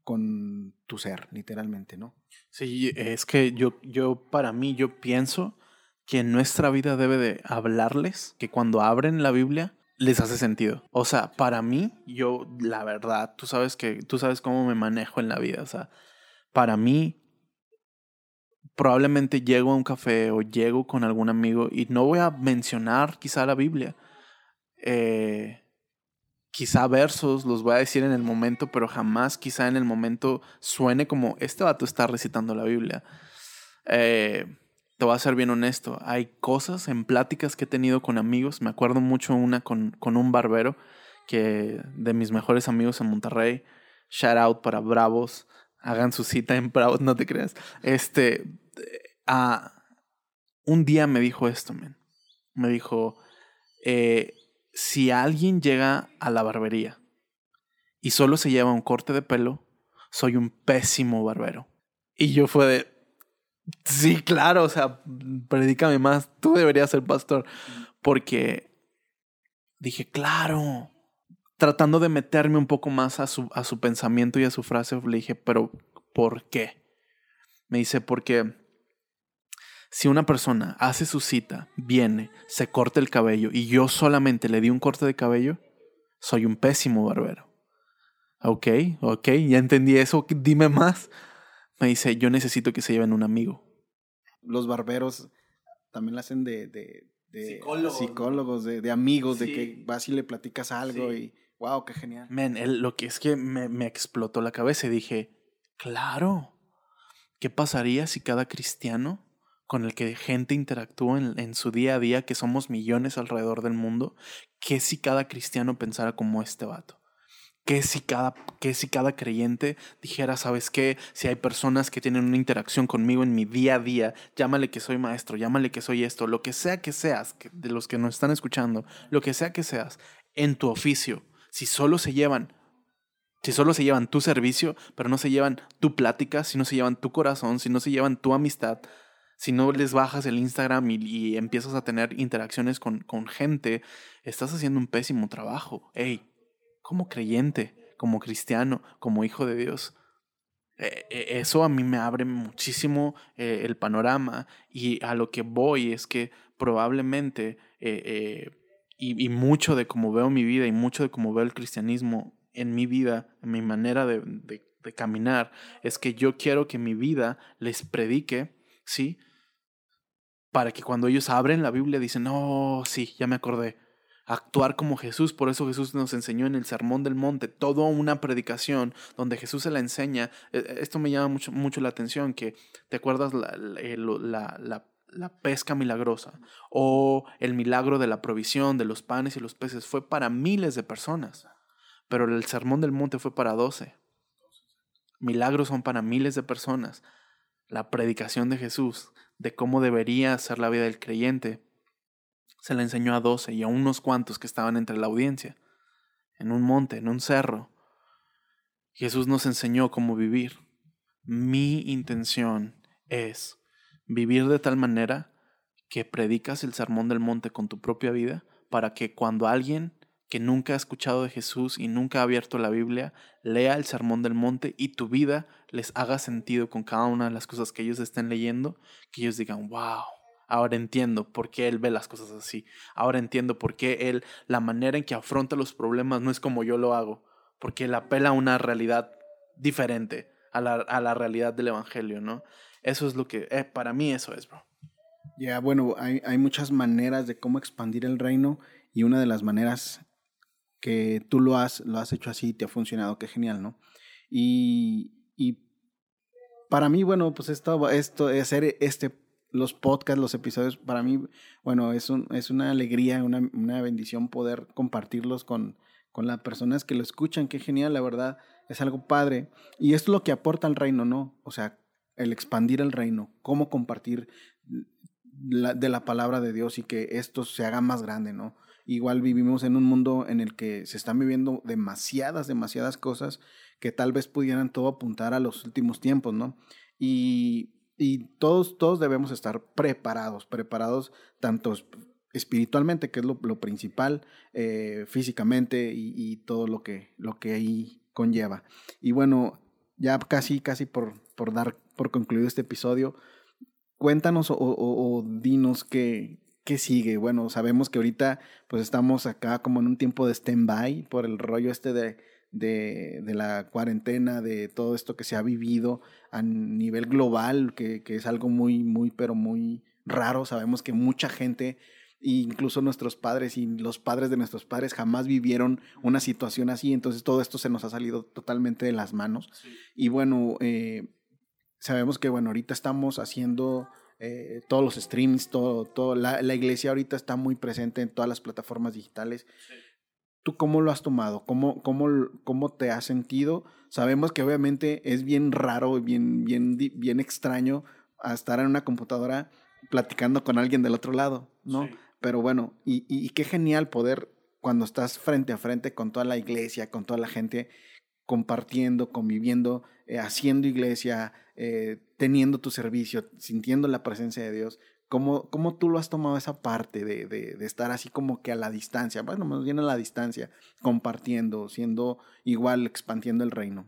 S1: con tu ser, literalmente, ¿no?
S2: Sí, es que yo, yo, para mí, yo pienso que en nuestra vida debe de hablarles, que cuando abren la Biblia les hace sentido. O sea, para mí, yo, la verdad, tú sabes que, tú sabes cómo me manejo en la vida. O sea, para mí, probablemente llego a un café o llego con algún amigo y no voy a mencionar quizá la Biblia. Eh, quizá versos, los voy a decir en el momento, pero jamás quizá en el momento suene como este vato está recitando la Biblia. Eh, te voy a ser bien honesto, hay cosas en pláticas que he tenido con amigos, me acuerdo mucho una con, con un barbero, que de mis mejores amigos en Monterrey, shout out para Bravos, hagan su cita en Bravos, no te creas. Este, ah, un día me dijo esto, man. Me dijo, eh, si alguien llega a la barbería y solo se lleva un corte de pelo, soy un pésimo barbero. Y yo fue de, sí, claro, o sea, predícame más, tú deberías ser pastor. Porque dije, claro, tratando de meterme un poco más a su, a su pensamiento y a su frase, le dije, pero ¿por qué? Me dice, porque si una persona hace su cita, viene, se corta el cabello y yo solamente le di un corte de cabello, soy un pésimo barbero. Ok, ok, ya entendí eso, dime más. Me dice, yo necesito que se lleven un amigo.
S1: Los barberos también lo hacen de, de psicólogos, de, amigos, de que vas y le platicas algo y wow, qué genial.
S2: Men, lo que es que me, me explotó la cabeza y dije, claro, ¿qué pasaría si cada cristiano con el que gente interactúa en, su día a día, que somos millones alrededor del mundo, ¿qué si cada cristiano pensara como este vato? ¿Qué si cada, si cada creyente dijera, sabes qué, si hay personas que tienen una interacción conmigo en mi día a día, llámale que soy maestro, llámale que soy esto, lo que sea que seas, de los que nos están escuchando, lo que sea que seas, en tu oficio, si solo se llevan si solo se llevan tu servicio, pero no se llevan tu plática, si no se llevan tu corazón, si no se llevan tu amistad, si no les bajas el Instagram y, empiezas a tener interacciones con, con, gente, estás haciendo un pésimo trabajo. Hey, como creyente, como cristiano, como hijo de Dios. Eh, eh, eso a mí me abre muchísimo eh, el panorama y a lo que voy es que probablemente y, y, mucho de cómo veo mi vida y mucho de cómo veo el cristianismo en mi vida, en mi manera de, de, de caminar, es que yo quiero que mi vida les predique, ¿sí? Para que cuando ellos abren la Biblia dicen, oh, sí, ya me acordé, actuar como Jesús. Por eso Jesús nos enseñó en el Sermón del Monte toda una predicación donde Jesús se la enseña. E, e, esto me llama mucho, mucho la atención, que te acuerdas la, la, la, la, pesca milagrosa o el milagro de la provisión de los panes y los peces fue para miles de personas, pero el Sermón del Monte fue para doce. Milagros son para miles de personas. La predicación de Jesús de cómo debería ser la vida del creyente se la enseñó a doce y a unos cuantos que estaban entre la audiencia, en un monte, en un cerro. Jesús nos enseñó cómo vivir. Mi intención es vivir de tal manera que predicas el sermón del monte con tu propia vida para que cuando alguien que nunca ha escuchado de Jesús y nunca ha abierto la Biblia lea el sermón del monte y tu vida les haga sentido con cada una de las cosas que ellos estén leyendo, que ellos digan, wow, Ahora entiendo por qué él ve las cosas así. Ahora entiendo por qué él, la manera en que afronta los problemas no es como yo lo hago. Porque él apela a una realidad diferente, a la, a la realidad del Evangelio, ¿no? Eso es lo que, eh, para mí eso es, bro.
S1: Ya, bueno, hay, hay muchas maneras de cómo expandir el reino y una de las maneras que tú lo has, lo has hecho así te ha funcionado, qué genial, ¿no? Y, y para mí, bueno, pues esto, esto, hacer este los podcasts, los episodios, para mí, bueno, es, un, es una alegría, una, una bendición poder compartirlos con, con las personas que lo escuchan. Qué genial, la verdad, es algo padre. Y es lo que aporta al reino, ¿no? O sea, el expandir el reino, cómo compartir la, de la palabra de Dios y que esto se haga más grande, ¿no? Igual vivimos en un mundo en el que se están viviendo demasiadas, demasiadas cosas que tal vez pudieran todo apuntar a los últimos tiempos, ¿no? Y y todos, todos debemos estar preparados, preparados tanto espiritualmente, que es lo, principal, eh, físicamente y, todo lo que, lo que ahí conlleva. Y bueno, ya casi, casi por, por dar por concluido este episodio, cuéntanos o, o, o dinos qué, qué sigue. Bueno, sabemos que ahorita pues estamos acá como en un tiempo de stand-by por el rollo este de de, de, la cuarentena, de todo esto que se ha vivido a nivel global, que, que, es algo muy, muy, pero muy raro. Sabemos que mucha gente, incluso nuestros padres y los padres de nuestros padres, jamás vivieron una situación así. Entonces todo esto se nos ha salido totalmente de las manos. Y bueno, eh, sabemos que bueno, ahorita estamos haciendo... Eh, todos los streams, todo, todo la, la, iglesia ahorita está muy presente en todas las plataformas digitales. ¿Tú cómo lo has tomado? ¿Cómo, cómo, cómo te has sentido? Sabemos que obviamente es bien raro, bien, bien, bien extraño estar en una computadora platicando con alguien del otro lado, ¿no? Pero bueno, y, y, qué genial poder cuando estás frente a frente con toda la iglesia, con toda la gente, compartiendo, conviviendo, eh, haciendo iglesia, eh, teniendo tu servicio, sintiendo la presencia de Dios. ¿Cómo, ¿Cómo, tú lo has tomado esa parte de, de, de, estar así como que a la distancia? Bueno, más bien a la distancia, compartiendo, siendo igual, expandiendo el reino.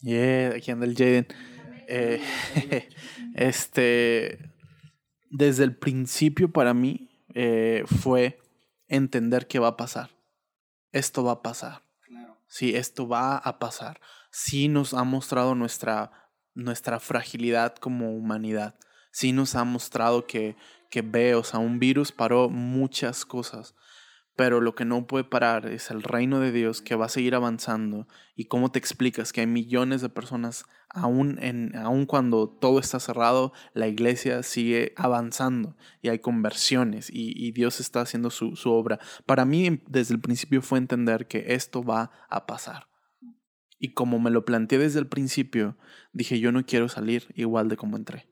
S2: Yeah, aquí anda el Jaden. Eh, este, desde el principio para mí eh, fue entender qué va a pasar. Esto va a pasar. Claro. Sí, esto va a pasar. Sí nos ha mostrado nuestra, nuestra fragilidad como humanidad sí nos ha mostrado que, que ve, o sea, un virus paró muchas cosas, pero lo que no puede parar es el reino de Dios que va a seguir avanzando. ¿Y cómo te explicas que hay millones de personas, aún, en, aún cuando todo está cerrado, la iglesia sigue avanzando y hay conversiones y, Dios está haciendo su, su obra? Para mí, desde el principio fue entender que esto va a pasar. Y como me lo planteé desde el principio, dije, yo no quiero salir igual de como entré.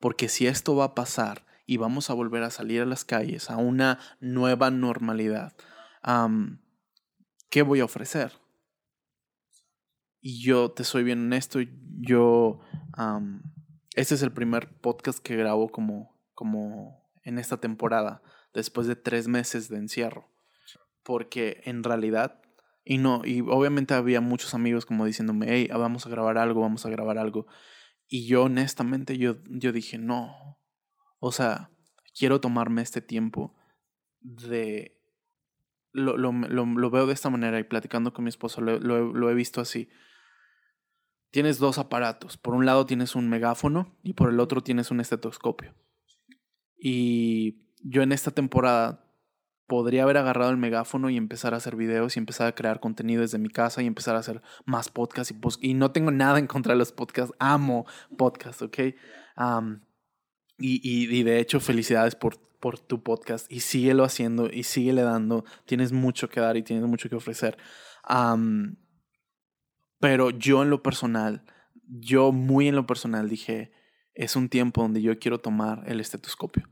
S2: Porque si esto va a pasar, y vamos a volver a salir a las calles, a una nueva normalidad. ¿Qué voy a ofrecer? Y yo te soy bien honesto, yo, este es el primer podcast que grabo como, como en esta temporada, después de tres meses de encierro. Porque en realidad, y no, y obviamente había muchos amigos como diciéndome, hey, vamos a grabar algo, vamos a grabar algo. Y yo honestamente, yo, yo dije, no, o sea, quiero tomarme este tiempo de... Lo, lo, lo, veo de esta manera y platicando con mi esposo lo, lo he visto así. Tienes dos aparatos. Por un lado tienes un megáfono y por el otro tienes un estetoscopio. Y yo en esta temporada podría haber agarrado el megáfono y empezar a hacer videos y empezar a crear contenido desde mi casa y empezar a hacer más podcasts y, no tengo nada en contra de los podcasts, amo podcasts, ¿ok? Y, de hecho, felicidades por, por tu podcast y síguelo haciendo y síguele dando. Tienes mucho que dar y tienes mucho que ofrecer. pero yo en lo personal, yo muy en lo personal dije, es un tiempo donde yo quiero tomar el estetoscopio.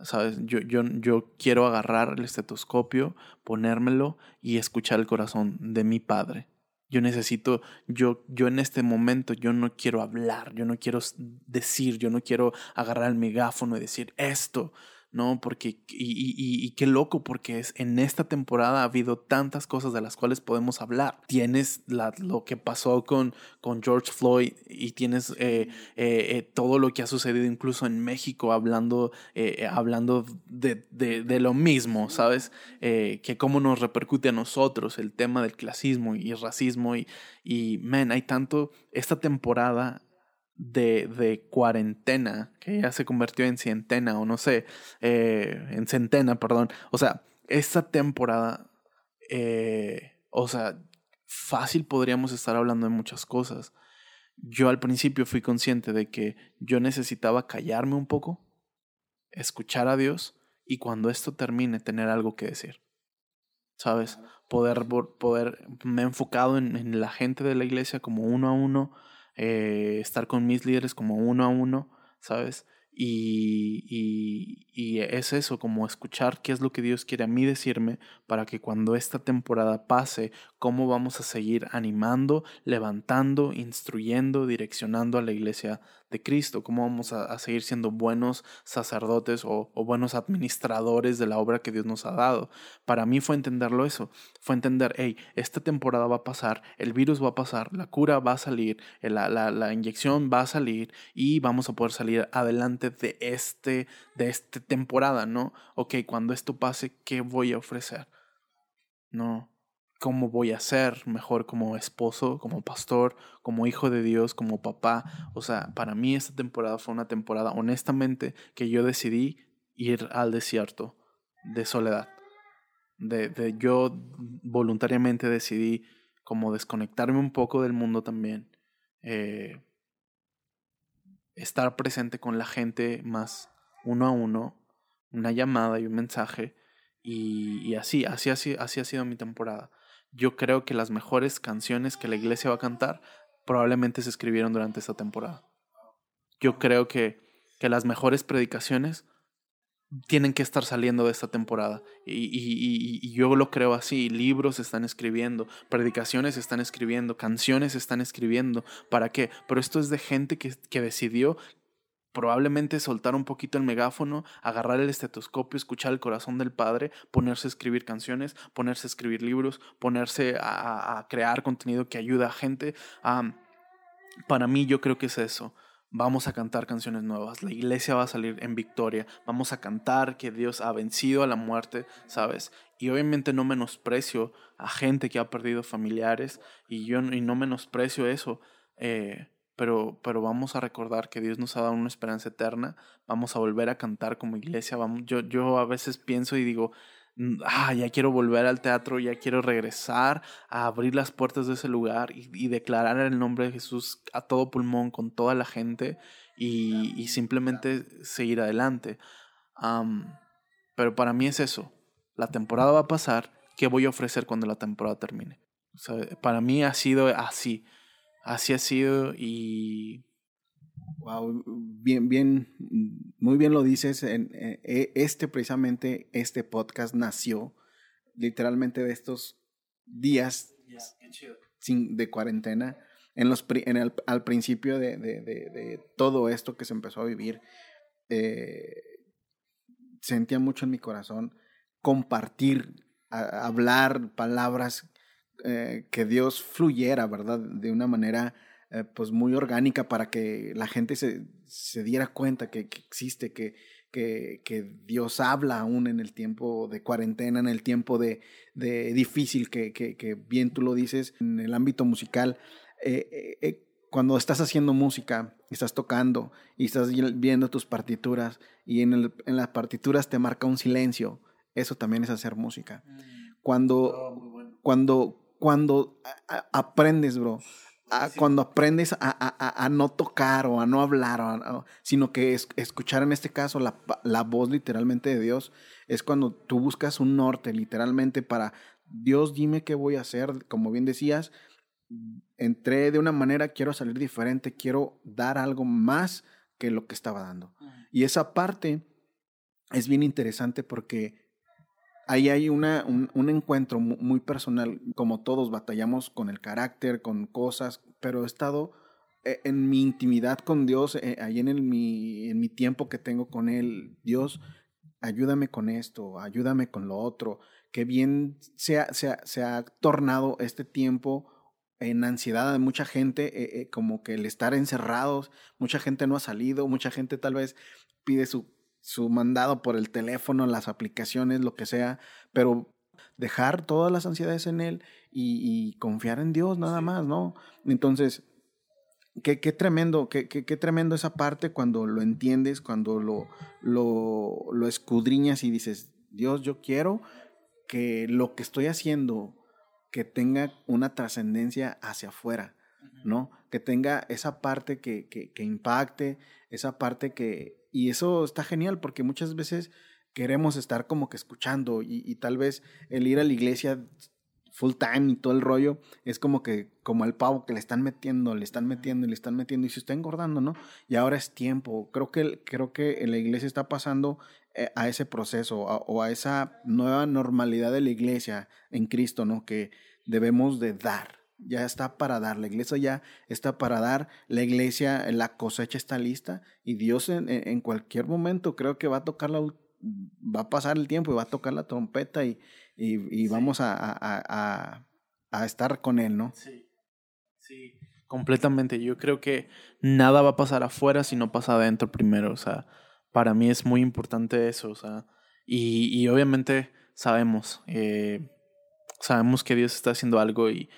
S2: ¿Sabes? Yo, yo, yo quiero agarrar el estetoscopio, ponérmelo y escuchar el corazón de mi padre. Yo necesito, yo, yo en este momento, yo no quiero hablar, yo no quiero decir, yo no quiero agarrar el megáfono y decir esto, ¿no? Porque, y, qué loco, porque es, en esta temporada ha habido tantas cosas de las cuales podemos hablar. Tienes lo que pasó con, con George Floyd y tienes eh, eh, eh, todo lo que ha sucedido incluso en México hablando, hablando de, de, de, lo mismo, ¿sabes? que cómo nos repercute a nosotros el tema del clasismo y racismo y, y, man, hay tanto, esta temporada de, de, cuarentena, que ya se convirtió en centena, o no sé, eh, en centena, perdón. O sea, esta temporada, eh, o sea, fácil podríamos estar hablando de muchas cosas. Yo al principio fui consciente de que yo necesitaba callarme un poco, escuchar a Dios y cuando esto termine tener algo que decir. ¿Sabes? Poder, poder, me he enfocado en, en la gente de la iglesia como uno a uno, eh, estar con mis líderes como uno a uno, ¿sabes? Y, y, y, es eso, como escuchar qué es lo que Dios quiere a mí decirme para que cuando esta temporada pase, cómo vamos a seguir animando, levantando, instruyendo, direccionando a la iglesia de Cristo, cómo vamos a, seguir siendo buenos sacerdotes o, buenos administradores de la obra que Dios nos ha dado. Para mí fue entenderlo eso, fue entender, hey, esta temporada va a pasar, el virus va a pasar, la cura va a salir, la, la, la inyección va a salir y vamos a poder salir adelante de este, de esta temporada, ¿no? Ok, cuando esto pase, ¿qué voy a ofrecer? No, cómo voy a ser mejor como esposo, como pastor, como hijo de Dios, como papá. O sea, para mí esta temporada fue una temporada, honestamente, que yo decidí ir al desierto de soledad. De, de yo voluntariamente decidí como desconectarme un poco del mundo también. Eh, estar presente con la gente más uno a uno, una llamada y un mensaje. Y, y así, así, así, así ha sido mi temporada yo creo que las mejores canciones que la iglesia va a cantar probablemente se escribieron durante esta temporada. Yo creo que, que las mejores predicaciones tienen que estar saliendo de esta temporada. Y, y, y, yo lo creo así. Libros están escribiendo, predicaciones están escribiendo, canciones están escribiendo. ¿Para qué? Pero esto es de gente que, que decidió probablemente soltar un poquito el megáfono, agarrar el estetoscopio, escuchar el corazón del Padre, ponerse a escribir canciones, ponerse a escribir libros, ponerse a, crear contenido que ayuda a gente. para mí yo creo que es eso. Vamos a cantar canciones nuevas, la iglesia va a salir en victoria, vamos a cantar que Dios ha vencido a la muerte, ¿sabes? Y obviamente no menosprecio a gente que ha perdido familiares y yo y no menosprecio eso. Eh, pero, pero vamos a recordar que Dios nos ha dado una esperanza eterna, vamos a volver a cantar como iglesia, vamos, yo, yo a veces pienso y digo, ah, ya quiero volver al teatro, ya quiero regresar a abrir las puertas de ese lugar y, declarar el nombre de Jesús a todo pulmón con toda la gente y, y simplemente seguir adelante. pero para mí es eso, la temporada va a pasar, ¿qué voy a ofrecer cuando la temporada termine? para mí ha sido así. Así ha sido y...
S1: Wow, bien, bien, muy bien lo dices. En, e, este, precisamente, este podcast nació literalmente de estos días sin, de cuarentena. En los, en el, al principio de, de, de, todo esto que se empezó a vivir, eh, sentía mucho en mi corazón compartir, hablar palabras eh, que Dios fluyera, ¿verdad? De una manera eh, pues muy orgánica para que la gente se, se diera cuenta que, existe, que, que, que, Dios habla aún en el tiempo de cuarentena, en el tiempo de, de difícil, que, que, bien tú lo dices, en el ámbito musical. Eh, cuando estás haciendo música, estás tocando y estás viendo tus partituras y en, el, en las partituras te marca un silencio, eso también es hacer música. Mm. Cuando, oh, cuando, cuando aprendes, bro. Cuando aprendes a, no tocar o a no hablar, sino que es, escuchar en este caso la, la, voz literalmente de Dios, es cuando tú buscas un norte literalmente para, Dios dime qué voy a hacer, como bien decías, entré de una manera, quiero salir diferente, quiero dar algo más que lo que estaba dando. Y esa parte es bien interesante porque ahí hay una, un, encuentro muy personal, como todos batallamos con el carácter, con cosas, pero he estado eh, en mi intimidad con Dios, eh, ahí en, el, mi, en mi tiempo que tengo con Él, Dios, ayúdame con esto, ayúdame con lo otro, que bien se ha, se ha, tornado este tiempo en ansiedad de mucha gente, eh, como que el estar encerrados, mucha gente no ha salido, mucha gente tal vez pide su su mandado por el teléfono, las aplicaciones, lo que sea, pero dejar todas las ansiedades en Él y, confiar en Dios nada más, ¿no? Entonces, qué, qué tremendo, qué, qué, qué, tremendo esa parte cuando lo entiendes, cuando lo, lo, lo escudriñas y dices, Dios, yo quiero que lo que estoy haciendo, que tenga una trascendencia hacia afuera, ¿no? Que tenga esa parte que, que, que impacte, esa parte que, y eso está genial porque muchas veces queremos estar como que escuchando y, tal vez el ir a la iglesia full time y todo el rollo es como que como el pavo que le están metiendo, le están metiendo y le están metiendo y se está engordando, ¿no? Y ahora es tiempo. Creo que creo que la iglesia está pasando eh, a ese proceso o a esa nueva normalidad de la iglesia en Cristo, ¿no? Que debemos de dar ya está para dar, la iglesia ya está para dar, la iglesia, la cosecha está lista y Dios en, en cualquier momento creo que va a tocar la, va a pasar el tiempo y va a tocar la trompeta y, y, vamos a, a, a, estar con Él, ¿no?
S2: Sí, sí, completamente. Yo creo que nada va a pasar afuera si no pasa adentro primero, o sea, para mí es muy importante eso, o sea, y, y obviamente sabemos, eh, sabemos que Dios está haciendo algo y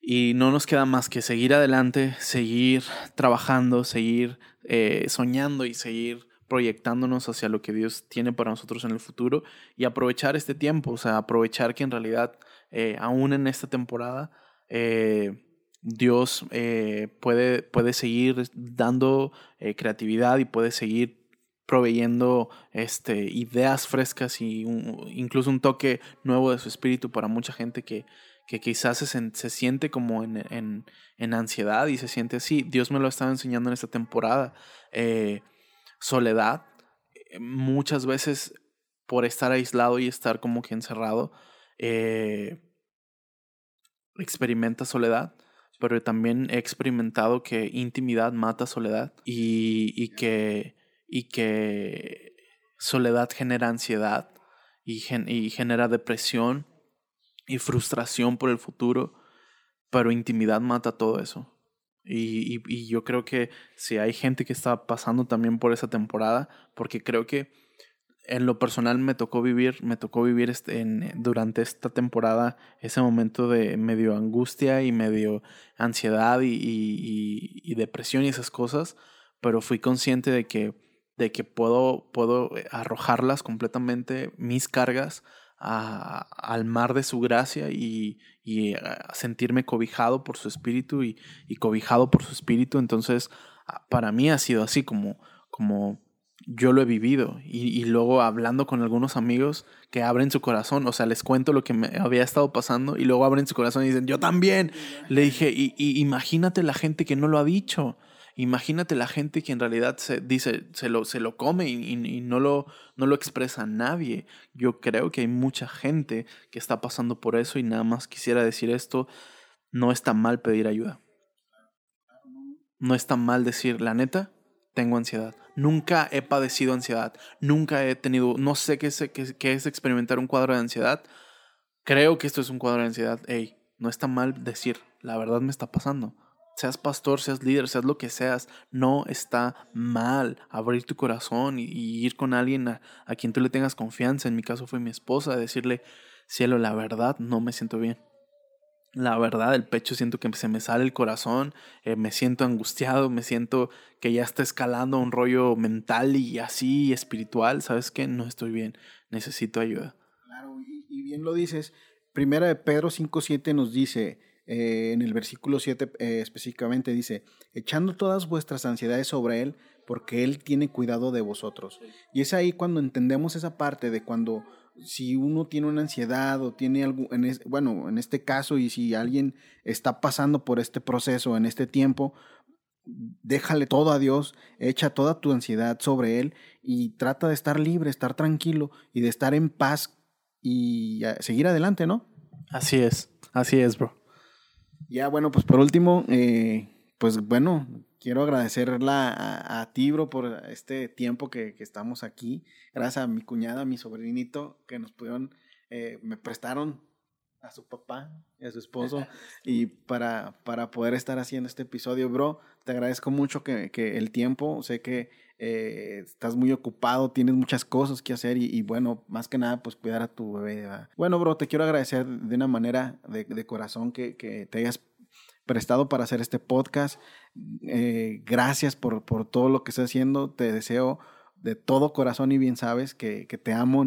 S2: y no nos queda más que seguir adelante, seguir trabajando, seguir eh, soñando y seguir proyectándonos hacia lo que Dios tiene para nosotros en el futuro y aprovechar este tiempo, o sea, aprovechar que en realidad, eh, aún en esta temporada, eh, Dios puede, puede seguir dando creatividad y puede seguir proveyendo este, ideas frescas y incluso un toque nuevo de su espíritu para mucha gente que, quizás se, siente como en, ansiedad y se siente así. Dios me lo ha estado enseñando en esta temporada. Eh, soledad, eh, muchas veces por estar aislado y estar como que encerrado, eh, experimenta soledad, pero también he experimentado que intimidad mata soledad y, que, y que soledad genera ansiedad y, y genera depresión y frustración por el futuro, pero intimidad mata todo eso. Y, y, yo creo que si hay gente que está pasando también por esa temporada, porque creo que en lo personal me tocó vivir, me tocó vivir este, en, durante esta temporada ese momento de medio angustia y medio ansiedad y, y, depresión y esas cosas, pero fui consciente de que, de que puedo, puedo arrojarlas completamente, mis cargas, al mar de su gracia y, y sentirme cobijado por su espíritu y, y cobijado por su espíritu. Entonces, para mí ha sido así como, como yo lo he vivido y, luego hablando con algunos amigos que abren su corazón, o sea, les cuento lo que me había estado pasando y luego abren su corazón y dicen, yo también. Le dije, y, imagínate la gente que no lo ha dicho, imagínate la gente que en realidad se dice, se lo, se lo come y, no, lo, no lo expresa nadie. Yo creo que hay mucha gente que está pasando por eso y nada más quisiera decir esto, no está mal pedir ayuda. No está mal decir, la neta, tengo ansiedad. Nunca he padecido ansiedad. Nunca he tenido, no sé qué es, qué, es experimentar un cuadro de ansiedad. Creo que esto es un cuadro de ansiedad. Ey, no está mal decir, la verdad me está pasando. Seas pastor, seas líder, seas lo que seas, no está mal abrir tu corazón y, ir con alguien a, quien tú le tengas confianza. En mi caso fue mi esposa, decirle, cielo, la verdad no me siento bien la verdad, el pecho siento que se me sale el corazón, eh, me siento angustiado, me siento que ya está escalando un rollo mental y así espiritual, ¿sabes qué? No estoy bien, necesito ayuda.
S1: Claro, y, bien lo dices. Primera de Pedro 5.7 nos dice, eh, en el versículo 7 eh, específicamente dice, echando todas vuestras ansiedades sobre Él, porque Él tiene cuidado de vosotros. Y es ahí cuando entendemos esa parte de cuando si uno tiene una ansiedad o tiene algo, en bueno, en este caso, y si alguien está pasando por este proceso en este tiempo, déjale todo a Dios, echa toda tu ansiedad sobre Él y trata de estar libre, estar tranquilo y de estar en paz y seguir adelante, ¿no?
S2: Así es, así es, bro.
S1: Ya, bueno, pues por último, eh, pues bueno, quiero agradecerla a, a, ti, bro, por este tiempo que, que, estamos aquí. Gracias a mi cuñada, a mi sobrinito, que nos pudieron, eh, me prestaron a su papá y a su esposo y para, para poder estar haciendo este episodio, bro. Te agradezco mucho que, que el tiempo, sé que eh, estás muy ocupado, tienes muchas cosas que hacer y, bueno, más que nada, pues cuidar a tu bebé. Bueno, bro, te quiero agradecer de una manera de, corazón que, que te hayas prestado para hacer este podcast. Eh, gracias por, por, todo lo que estás haciendo. Te deseo de todo corazón y bien sabes que, que te amo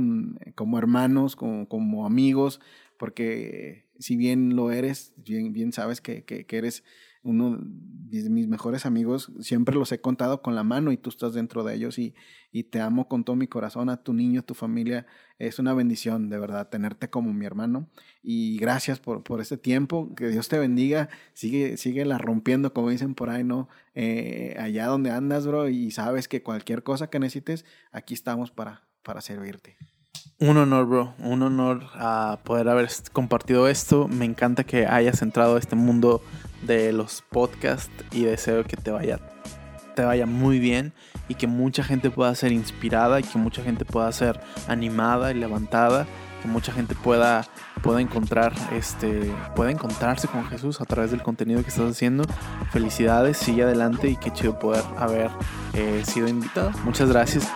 S1: como hermanos, como, como, amigos, porque si bien lo eres, bien, bien sabes que, que eres uno de mis mejores amigos, siempre los he contado con la mano y tú estás dentro de ellos y, y te amo con todo mi corazón, a tu niño, a tu familia. Es una bendición, de verdad, tenerte como mi hermano. Y gracias por, por este tiempo. Que Dios te bendiga. Sigue, sigue la rompiendo, como dicen por ahí, ¿no? Eh, allá donde andas, bro. Y sabes que cualquier cosa que necesites, aquí estamos para, para servirte.
S2: Un honor, bro. Un honor a poder haber compartido esto. Me encanta que hayas entrado a este mundo de los podcasts y deseo que te vaya, te vaya muy bien y que mucha gente pueda ser inspirada y que mucha gente pueda ser animada y levantada, que mucha gente pueda, pueda encontrar este pueda encontrarse con Jesús a través del contenido que estás haciendo. Felicidades, sigue adelante y qué chido poder haber eh, sido invitado. Muchas gracias.